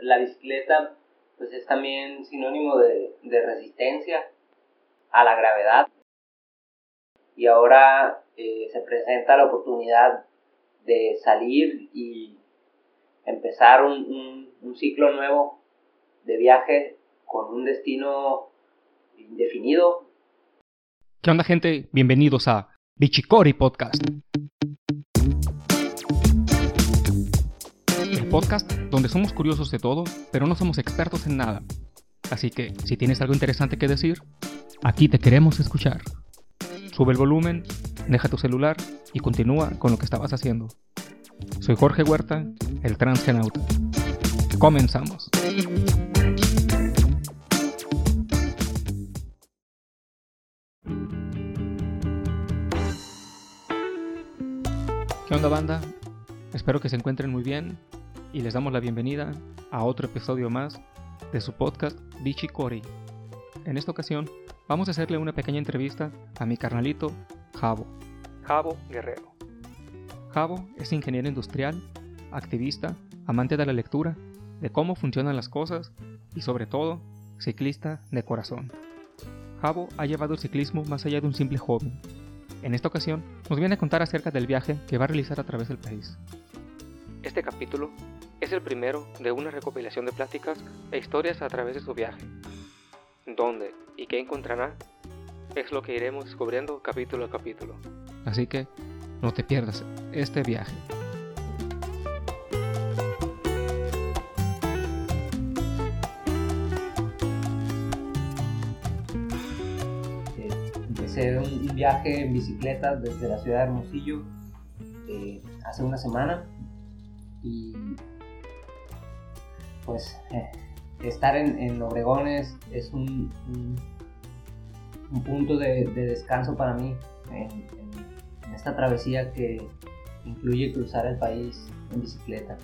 la bicicleta pues es también sinónimo de, resistencia a la gravedad. Y ahora eh, se presenta la oportunidad de salir y empezar un, un ciclo nuevo de viaje con un destino indefinido. ¿Qué onda gente? Bienvenidos a Bichicori Podcast. Podcast donde somos curiosos de todo, pero no somos expertos en nada. Así que, si tienes algo interesante que decir, aquí te queremos escuchar. Sube el volumen, deja tu celular y continúa con lo que estabas haciendo. Soy Jorge Huerta, el transgenauta. Comenzamos. ¿Qué onda banda? Espero que se encuentren muy bien y les damos la bienvenida a otro episodio más de su podcast Bichi Cori. En esta ocasión vamos a hacerle una pequeña entrevista a mi carnalito Javo. Javo Guerrero. Javo es ingeniero industrial, activista, amante de la lectura, de cómo funcionan las cosas y sobre todo ciclista de corazón. Javo ha llevado el ciclismo más allá de un simple hobby. En esta ocasión nos viene a contar acerca del viaje que va a realizar a través del país. Este capítulo es el primero de una recopilación de pláticas e historias a través de su viaje. ¿Dónde y qué encontrará? Es lo que iremos descubriendo capítulo a capítulo. Así que no te pierdas este viaje. Empecé un viaje en bicicleta desde la ciudad de Hermosillo eh, hace una semana y pues eh, estar en, en, Obregón es, un, un, punto de, descanso para mí en, esta travesía que incluye cruzar el país en bicicleta.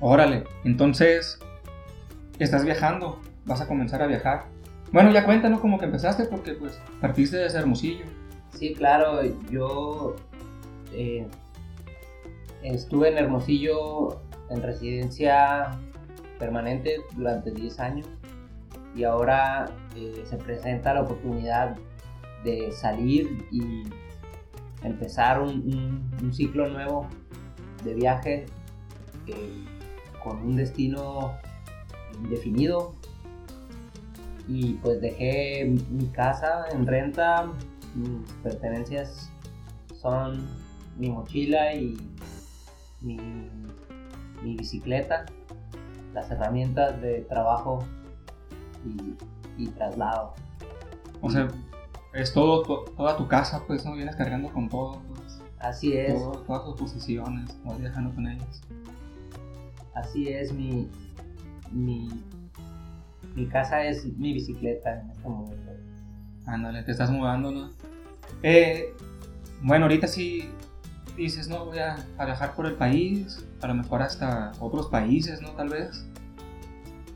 Órale, entonces estás viajando, vas a comenzar a viajar. Bueno, ya cuéntanos cómo que empezaste porque pues partiste de Hermosillo. Sí, claro, yo eh, estuve en Hermosillo en residencia permanente durante 10 años y ahora eh, se presenta la oportunidad de salir y empezar un, ciclo nuevo de viaje eh, con un destino indefinido. Y pues dejé mi casa en renta, mis pertenencias son mi mochila y mi mi bicicleta, las herramientas de trabajo y, traslado. O sea, es todo, toda tu casa, pues, ¿no? Vienes cargando con todo, pues. Así es. todas tus posiciones, vas viajando con ellas. Así es, mi, mi, mi casa es mi bicicleta en este momento. Ándale, te estás mudando, ¿no? Eh, bueno, ahorita sí dices, no, voy a, viajar por el país, a lo mejor hasta otros países, ¿no? Tal vez.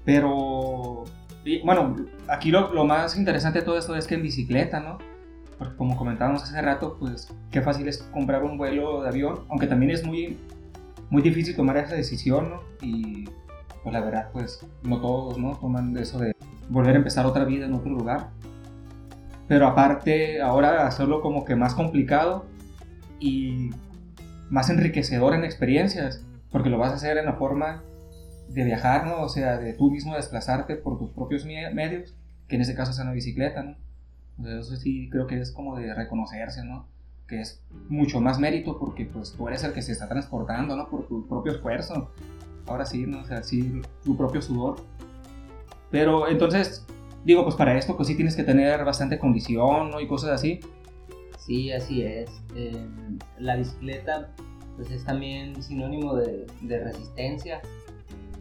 Pero, bueno, aquí lo, lo, más interesante de todo esto es que en bicicleta, ¿no? Porque como comentábamos hace rato, pues qué fácil es comprar un vuelo de avión, aunque también es muy, muy difícil tomar esa decisión, ¿no? Y pues la verdad, pues no todos, ¿no? Toman eso de volver a empezar otra vida en otro lugar. Pero aparte, ahora hacerlo como que más complicado y más enriquecedor en experiencias, porque lo vas a hacer en la forma de viajar, ¿no? O sea, de tú mismo desplazarte por tus propios medios, que en este caso es una bicicleta, ¿no? eso sí creo que es como de reconocerse, ¿no? Que es mucho más mérito porque pues tú eres el que se está transportando, ¿no? Por tu propio esfuerzo. Ahora sí, ¿no? O sea, sí, tu propio sudor. Pero entonces, digo, pues para esto pues sí tienes que tener bastante condición, ¿no? Y cosas así. Sí, así es. Em, la bicicleta pues es también sinónimo de, resistencia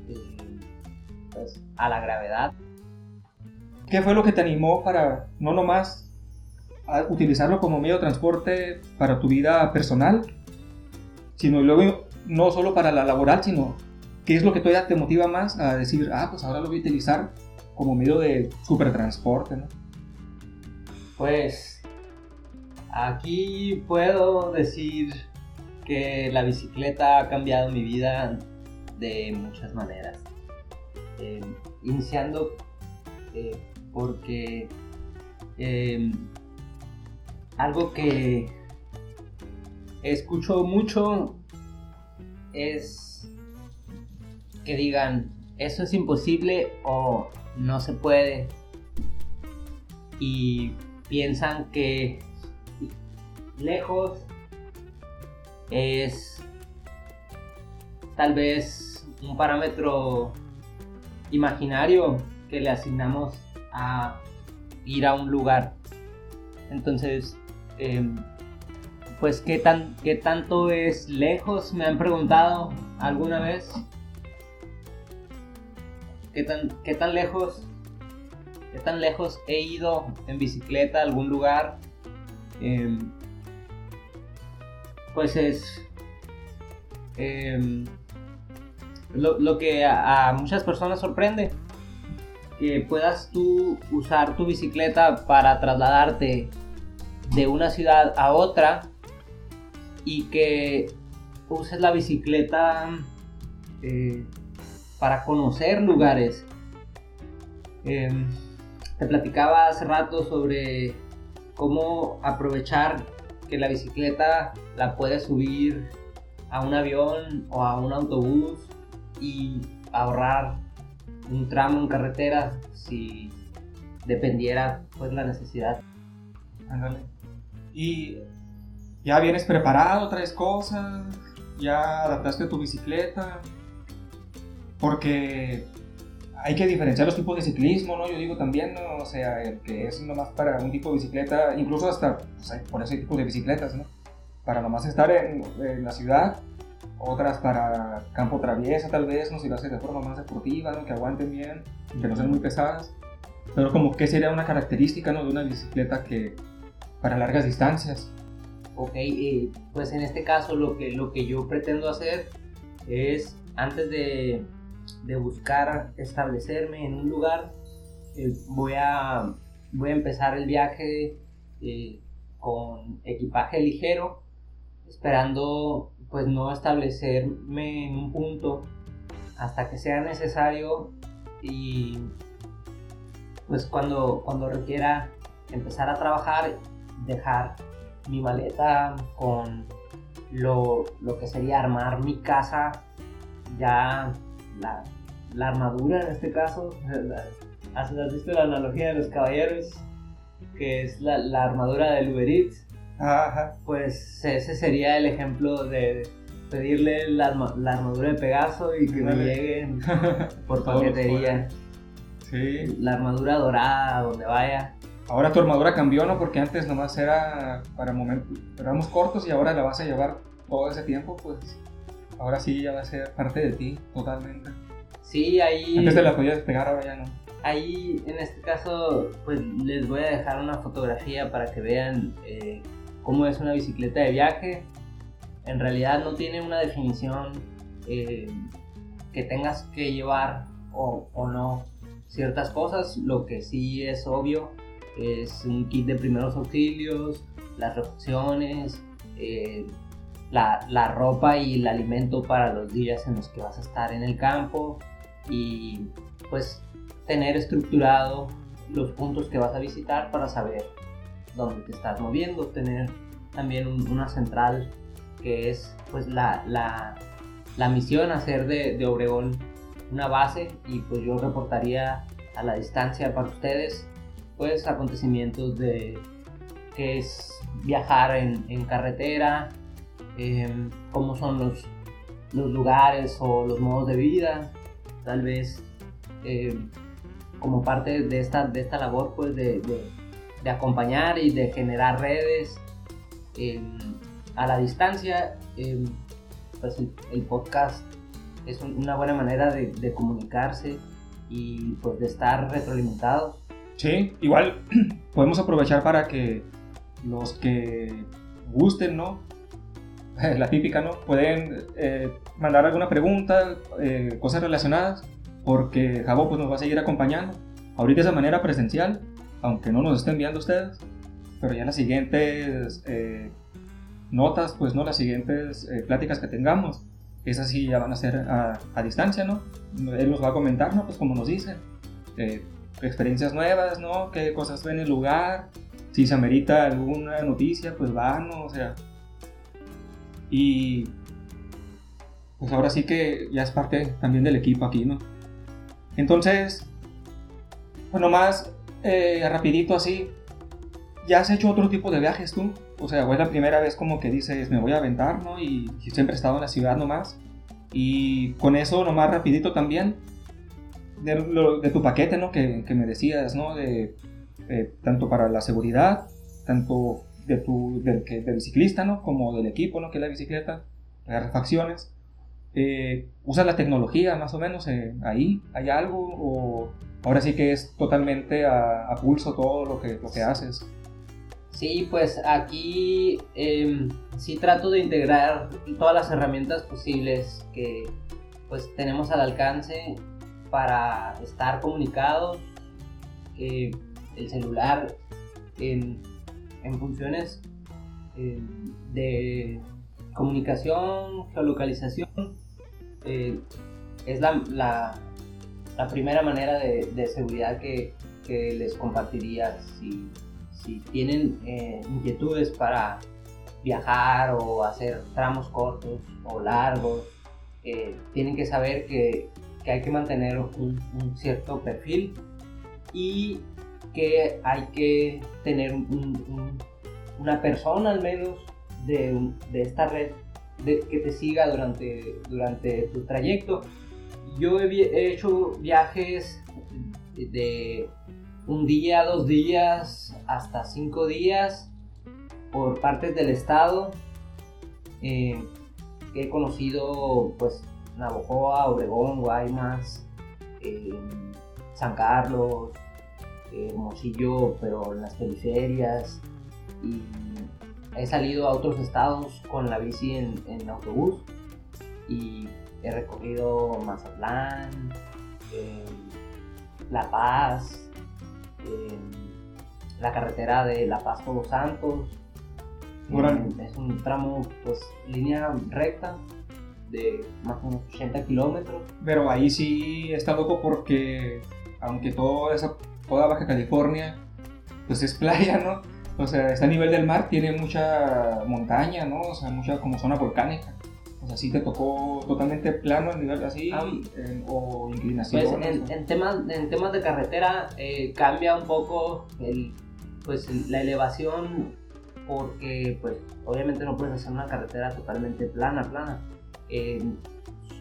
em, pues, a la gravedad. ¿Qué fue lo que te animó para no nomás a utilizarlo como medio de transporte para tu vida personal, sino luego no solo para la laboral, sino qué es lo que todavía te motiva más a decir, ah, pues ahora lo voy a utilizar como medio de supertransporte, ¿no? Pues Aquí puedo decir que la bicicleta ha cambiado mi vida de muchas maneras. eh, iniciando eh, porque eh, algo que escucho mucho es que digan eso es imposible o no se puede y piensan que lejos es tal vez un parámetro imaginario que le asignamos a ir a un lugar. Entonces, em, pues, ¿qué, tan, ¿qué tanto es lejos? Me han preguntado alguna vez. ¿Qué tan, qué tan lejos? ¿Qué tan lejos he ido en bicicleta a algún lugar? Em, pues es em, lo, que a, muchas personas sorprende. Que puedas tú usar tu bicicleta para trasladarte de una ciudad a otra y que uses la bicicleta eh, para conocer lugares. Em, te platicaba hace rato sobre cómo aprovechar que la bicicleta la puedes subir a un avión o a un autobús y ahorrar un tramo en carretera si dependiera pues la necesidad. Y ya vienes preparado, traes cosas, ya adaptaste tu bicicleta, porque hay que diferenciar los tipos de ciclismo, ¿no? Yo digo también, ¿no? o sea, el que es nomás para un tipo de bicicleta, incluso hasta, pues, por eso hay tipos de bicicletas, ¿no? Para nomás estar en, la ciudad, otras para campo traviesa tal vez, ¿no? Si lo haces de forma más deportiva, ¿no? Que aguanten bien, que no sean muy pesadas. Pero como que sería una característica, ¿no? De una bicicleta que para largas distancias. Ok, pues en este caso lo que, lo que yo pretendo hacer es, antes de de buscar establecerme en un lugar, eh, voy, a, voy a empezar el viaje eh, con equipaje ligero, esperando pues no establecerme en un punto hasta que sea necesario y pues cuando, cuando requiera empezar a trabajar, dejar mi maleta con lo, lo que sería armar mi casa ya la, la armadura en este caso. ¿Has, visto la analogía de los caballeros? Que es la, la armadura del Uber. Ajá. Pues ese sería el ejemplo de pedirle la, la armadura de Pegaso y que me lleguen por paquetería. Sí. La armadura dorada, donde vaya. Ahora tu armadura cambió, ¿no? Porque antes nomás era para momentos, éramos cortos y ahora la vas a llevar todo ese tiempo, pues ahora sí ya va a ser parte de ti totalmente. Sí, ahí... Antes te la podías pegar, ahora ya no. Ahí, en este caso, pues les voy a dejar una fotografía para que vean eh, cómo es una bicicleta de viaje. En realidad no tiene una definición eh, que tengas que llevar o, o, no ciertas cosas. Lo que sí es obvio es un kit de primeros auxilios, las reflexiones, eh, la, ropa y el alimento para los días en los que vas a estar en el campo y pues tener estructurado los puntos que vas a visitar para saber dónde te estás moviendo, tener también una central que es pues la, la, misión hacer de, de, Obregón una base y pues yo reportaría a la distancia para ustedes pues acontecimientos de que es viajar en, carretera, Em, cómo son los, los lugares o los modos de vida, tal vez em, como parte de esta, de esta labor pues de, acompañar y de generar redes em, a la distancia, pues el, podcast es una buena manera de, de, comunicarse y pues de estar retroalimentados. Sí, igual podemos aprovechar para que los que gusten, ¿no? la típica, ¿no? Pueden eh, mandar alguna pregunta, eh, cosas relacionadas, porque Jabo pues, nos va a seguir acompañando. Ahorita es de manera presencial, aunque no nos estén viendo ustedes, pero ya las siguientes eh, notas, pues no, las siguientes pláticas que tengamos, esas sí ya van a ser a, a distancia, ¿no? Él nos va a comentar, ¿no? Pues como nos dice, eh, experiencias nuevas, ¿no? Qué cosas ven en el lugar, si se amerita alguna noticia, pues van, ¿no? O sea, y pues ahora sí que ya es parte también del equipo aquí, ¿no? Entonces, pues nomás, eh, rapidito así, ¿ya has hecho otro tipo de viajes tú? O sea, es la primera vez como que dices, me voy a aventar, ¿no? Y, siempre he estado en la ciudad nomás. Y con eso nomás rapidito también, de, tu paquete, ¿no? Que, me decías, ¿no? De, eh, tanto para la seguridad, tanto de tu, del, del, ciclista, ¿no? Como del equipo, ¿no? Que es la bicicleta, las refacciones. Eh, ¿Usas la tecnología más o menos eh, ahí? ¿Hay algo? ¿O ahora sí que es totalmente a, pulso todo lo que, lo que haces? Sí, pues aquí eh, sí trato de integrar todas las herramientas posibles que pues tenemos al alcance para estar comunicados. el celular en funciones eh, de comunicación, geolocalización, eh, es la, primera manera de, seguridad que, les compartiría si, tienen eh, inquietudes para viajar o hacer tramos cortos o largos. tienen que saber que, que hay que mantener un, cierto perfil y que hay que tener una persona al menos de, esta red que te siga durante, durante tu trayecto. Yo he, hecho viajes de un día, dos días, hasta cinco días por partes del estado. Eh, he conocido pues Navojoa, Obregón, Guaymas, eh, San Carlos, Hermosillo, pero en las periferias. Y he salido a otros estados con la bici en, autobús y he recorrido Mazatlán, La Paz, la carretera de La Paz Todos Santos. Es un tramo, pues, línea recta de más o menos 80 kilómetros. Pero ahí sí está loco porque, aunque todo esa toda Baja California, pues es playa, ¿no? O sea, está a nivel del mar, tiene mucha montaña, ¿no? O sea, mucha como zona volcánica. O sea, sí te tocó totalmente plano a nivel así ah, o inclinación. Pues en, temas, en temas de carretera eh, cambia un poco el, pues, la elevación porque pues obviamente no puedes hacer una carretera totalmente plana, plana. Eh,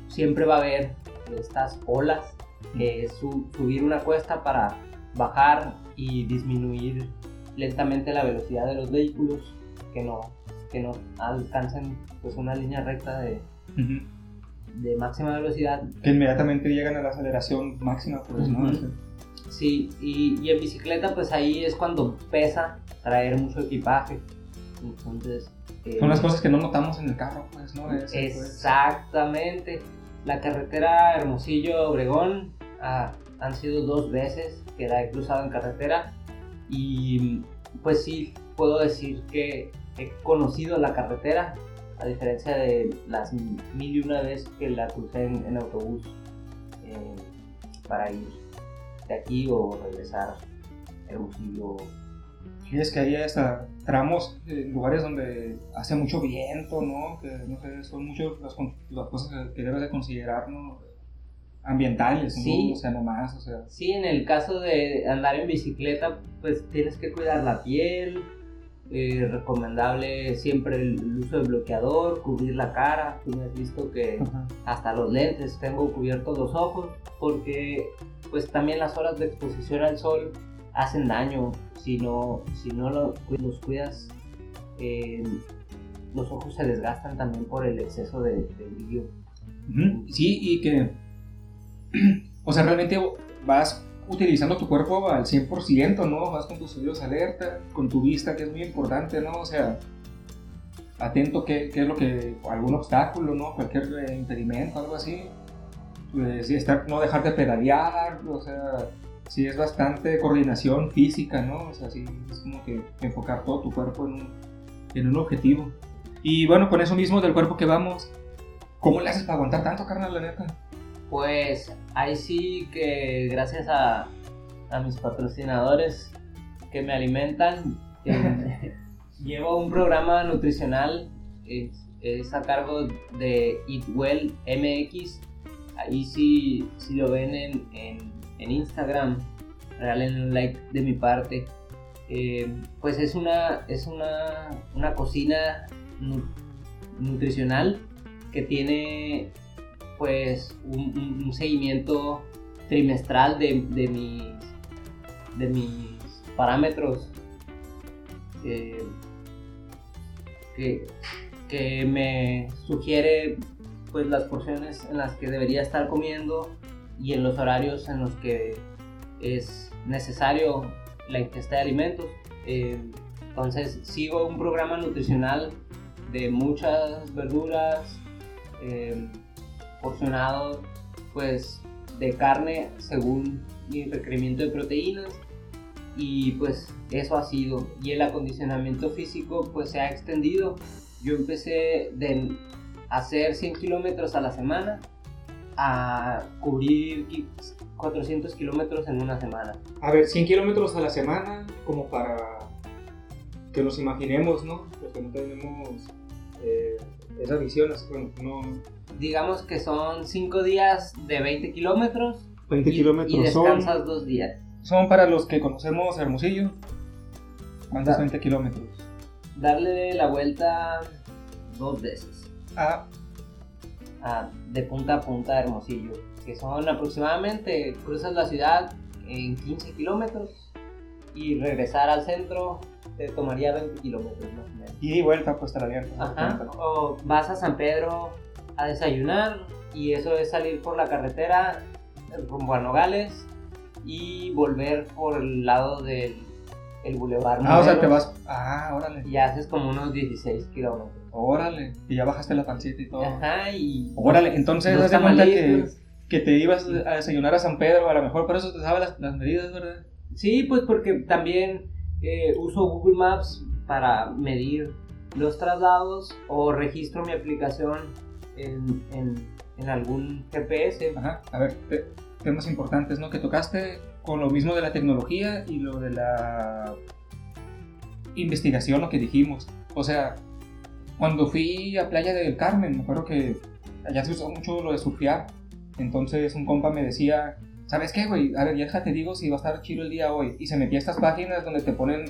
siempre va a haber estas olas que es subir una cuesta para bajar y disminuir lentamente la velocidad de los vehículos que no, que no alcancen pues una línea recta de, de máxima velocidad. Que inmediatamente llegan a la aceleración máxima, pues, ¿no? Sí, y, y, en bicicleta pues ahí es cuando pesa traer mucho equipaje. Entonces... Eh, Son las cosas que no notamos en el carro, pues, ¿no? Pues. exactamente. La carretera Hermosillo-Obregón ah, han sido dos veces que la he cruzado en carretera y pues sí puedo decir que he conocido la carretera a diferencia de las mil y una veces que la crucé en, autobús eh, para ir de aquí o regresar Hermosillo. Sí, es que hay hasta tramos, lugares donde hace mucho viento, ¿no? Que no sé, son muchas las, las cosas que debes de considerar, ¿no? ambientales, sí. O sea, nomás, o sea. Sí, en el caso de andar en bicicleta, pues tienes que cuidar la piel, eh, recomendable siempre el, uso de bloqueador, cubrir la cara, tú me has visto que hasta los lentes tengo cubiertos los ojos, porque pues también las horas de exposición al sol hacen daño, si no, si no lo, los cuidas, eh, los ojos se desgastan también por el exceso de, de brillo. Sí, y que o sea, realmente vas utilizando tu cuerpo al 100%, ¿no? Vas con tus oídos alerta, con tu vista, que es muy importante, ¿no? O sea, atento qué, qué es lo que, algún obstáculo, ¿no? Cualquier eh, impedimento, algo así. Pues, estar, no dejar de pedalear, o sea, sí es bastante coordinación física, ¿no? O sea, sí es como que enfocar todo tu cuerpo en un, en un objetivo. Y bueno, con eso mismo del cuerpo que vamos, ¿Cómo le haces para aguantar tanto, carnal, la neta? Pues ahí sí que gracias a, a mis patrocinadores que me alimentan, eh, llevo un programa nutricional, es, es, a cargo de Eat Well MX. Ahí sí, si lo ven en, en, en Instagram, regalen un like de mi parte. Eh, pues es una, es una, una cocina nutricional que tiene pues un, seguimiento trimestral de, mis, de mis parámetros eh, que, que me sugiere pues las porciones en las que debería estar comiendo y en los horarios en los que es necesario la ingesta de alimentos. Eh, entonces sigo un programa nutricional de muchas verduras, eh, porcionado pues de carne según mi requerimiento de proteínas y pues eso ha sido y el acondicionamiento físico pues se ha extendido yo empecé de hacer 100 kilómetros a la semana a cubrir 400 kilómetros en una semana. A ver, 100 kilómetros a la semana, como para que nos imaginemos, ¿no? Porque no tenemos eh, esa visión, bueno, no... Digamos que son 5 días de 20 kilómetros. 20 kilómetros y descansas son, dos días. Son para los que conocemos Hermosillo, ¿cuántos 20 kilómetros? Darle la vuelta dos veces. Ah, de punta a punta de Hermosillo, que son aproximadamente, cruzas la ciudad en 15 kilómetros y regresar al centro te tomaría 20 kilómetros más o menos. Y vuelta pues la Ajá. O vas a San Pedro a desayunar y eso es salir por la carretera rumbo a Nogales y volver por el lado del el Boulevard. Ah, o sea, te vas. Ah, órale. Y haces como unos 16 kilómetros. Órale. Y ya bajaste la pancita y todo. Ajá, y. Órale, entonces haz de cuenta que, que, te ibas a desayunar a San Pedro, a lo mejor por eso te sabes las, las medidas, ¿verdad? Sí, pues porque también eh, uso Google Maps para medir los traslados o registro mi aplicación en, en, en algún GPS. Ajá, a ver, temas importantes, ¿no? Que tocaste con lo mismo de la tecnología y lo de la investigación, lo que dijimos. O sea, cuando fui a Playa del Carmen, me acuerdo que allá se usó mucho lo de surfear. Entonces un compa me decía, ¿sabes qué, güey? A ver, ya te digo si va a estar chido el día hoy. Y se metía a estas páginas donde te ponen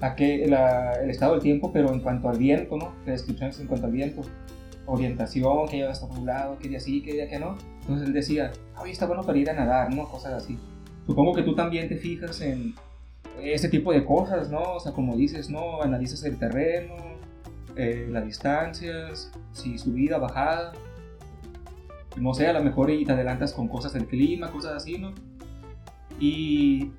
a qué, el estado del tiempo, pero en cuanto al viento, ¿no? descripciones en cuanto al viento. Orientación, que ya va a estar lado, qué día sí, qué día que no. Entonces él decía, oye, está bueno para ir a nadar, ¿no? Cosas así. Supongo que tú también te fijas en ese tipo de cosas, ¿no? O sea, como dices, ¿no? Analizas el terreno, eh, las distancias, si subida, bajada. No sé, a lo mejor y te adelantas con cosas del clima, cosas así, ¿no? Y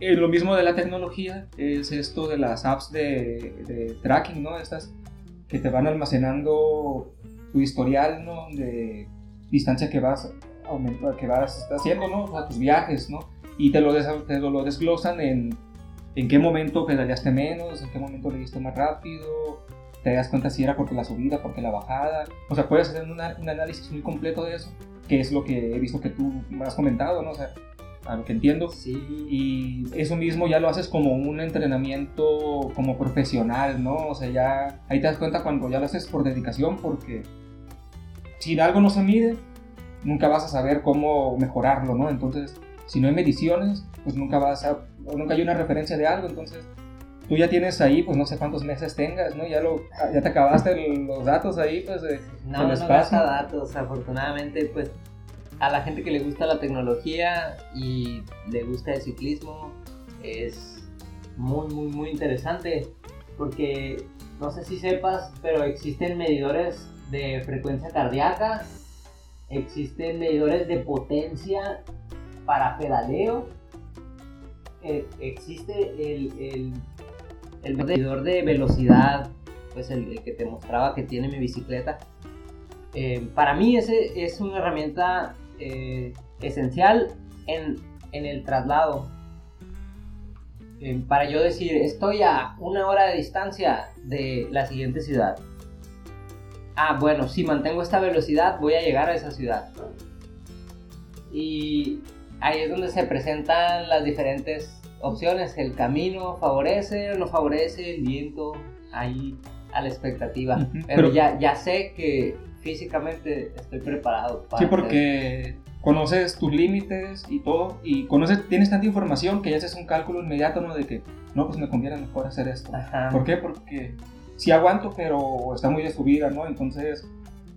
eh, lo mismo de la tecnología es esto de las apps de, de, tracking, ¿no? Estas que te van almacenando tu historial, ¿no? De distancia que vas, que vas haciendo, ¿no? O sea, tus viajes, ¿no? y te lo, te lo desglosan en, en qué momento pedaleaste menos, en qué momento le diste más rápido, te das cuenta si era porque la subida, porque la bajada. O sea, puedes hacer un análisis muy completo de eso, que es lo que he visto que tú me has comentado, ¿no? O sea, a lo que entiendo. Sí. Y eso mismo ya lo haces como un entrenamiento como profesional, ¿no? O sea, ya ahí te das cuenta cuando ya lo haces por dedicación, porque si algo no se mide, nunca vas a saber cómo mejorarlo, ¿no? Entonces, si no hay mediciones, pues nunca vas a, nunca hay una referencia de algo, entonces tú ya tienes ahí, pues no sé cuántos meses tengas, ¿no? Ya, lo, ya te acabaste los datos ahí, pues de, No, no gasta datos, afortunadamente, pues a la gente que le gusta la tecnología y le gusta el ciclismo, es muy, muy, muy interesante, porque no sé si sepas, pero existen medidores de frecuencia cardíaca, existen medidores de potencia para pedaleo eh, existe el, el, medidor de velocidad, pues el, que te mostraba que tiene mi bicicleta. Eh, para mí ese es una herramienta eh, esencial en, en, el traslado. para yo decir, estoy a una hora de distancia de la siguiente ciudad. Ah, bueno, si mantengo esta velocidad voy a llegar a esa ciudad. Y ahí es donde se presentan las diferentes opciones. El camino favorece o no favorece, el viento, ahí a la expectativa. pero, ya, ya sé que físicamente estoy preparado para... Sí, porque conoces tus límites y todo, y conoces, tienes tanta información que ya haces un cálculo inmediato, ¿no? De que, no, pues me conviene mejor hacer esto. ¿Por qué? Porque sí aguanto, pero está muy de subida, ¿no? Entonces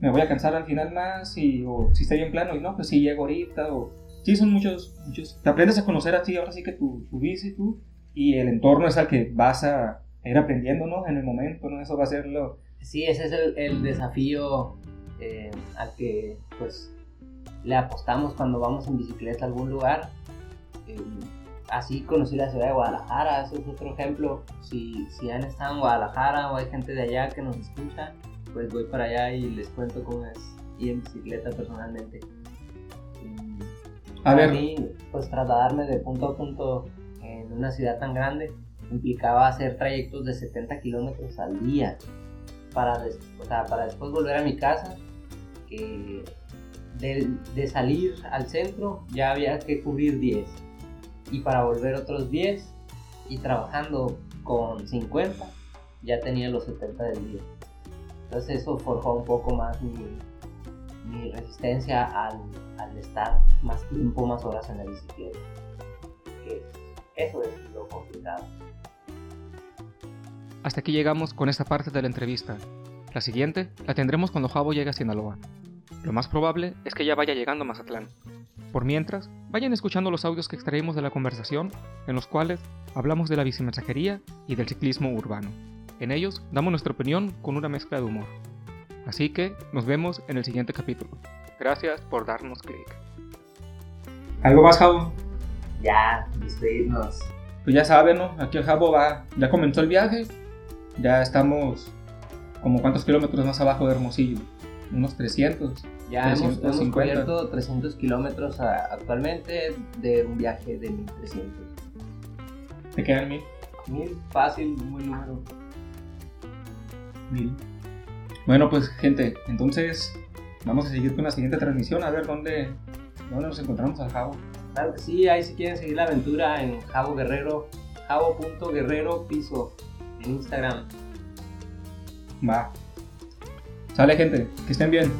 me voy a cansar al final más, y, o si estoy en plano, y no, pues sí llego ahorita, o... Sí, son muchos, muchos... Te aprendes a conocer a ti, ahora sí que tu, tu bici, tú, y el entorno es al que vas a ir aprendiendo, ¿no? En el momento, ¿no? Eso va a ser lo... Sí, ese es el, el desafío eh, al que, pues, le apostamos cuando vamos en bicicleta a algún lugar. Eh, así conocí la ciudad de Guadalajara, eso es otro ejemplo. Si, si han estado en Guadalajara o hay gente de allá que nos escucha, pues voy para allá y les cuento cómo es ir en bicicleta personalmente. a ver. mí, pues trasladarme de punto a punto en una ciudad tan grande implicaba hacer trayectos de 70 kilómetros al día para, para después volver a mi casa, que de, salir al centro ya había que cubrir 10 y para volver otros 10 y trabajando con 50 ya tenía los 70 del día. Entonces eso forjó un poco más mi, resistencia al, al, estar más tiempo, más horas en la bicicleta. eso es lo complicado. Hasta aquí llegamos con esta parte de la entrevista. La siguiente la tendremos cuando Javo llegue a Sinaloa. Lo más probable es que ya vaya llegando a Mazatlán. Por mientras, vayan escuchando los audios que extraímos de la conversación, en los cuales hablamos de la bicimensajería y del ciclismo urbano. En ellos damos nuestra opinión con una mezcla de humor. Así que nos vemos en el siguiente capítulo. Gracias por darnos clic. ¿Algo más, Jabo? Ya, despedirnos. Pues ya saben, ¿no? Aquí el Jabo va, ya comenzó el viaje. Ya estamos como cuántos kilómetros más abajo de Hermosillo unos 300. Ya hemos, cubierto 300 kilómetros actualmente de un viaje de 1300. ¿Te quedan 1000? 1000, fácil, muy número. 1000. Bueno, pues gente, entonces vamos a seguir con la siguiente transmisión a ver dónde, dónde nos encontramos al Javo. Claro que sí, ahí si quieren seguir la aventura en Javo Guerrero, javo.guerrero piso en Instagram. Va. Sale gente, que estén bien.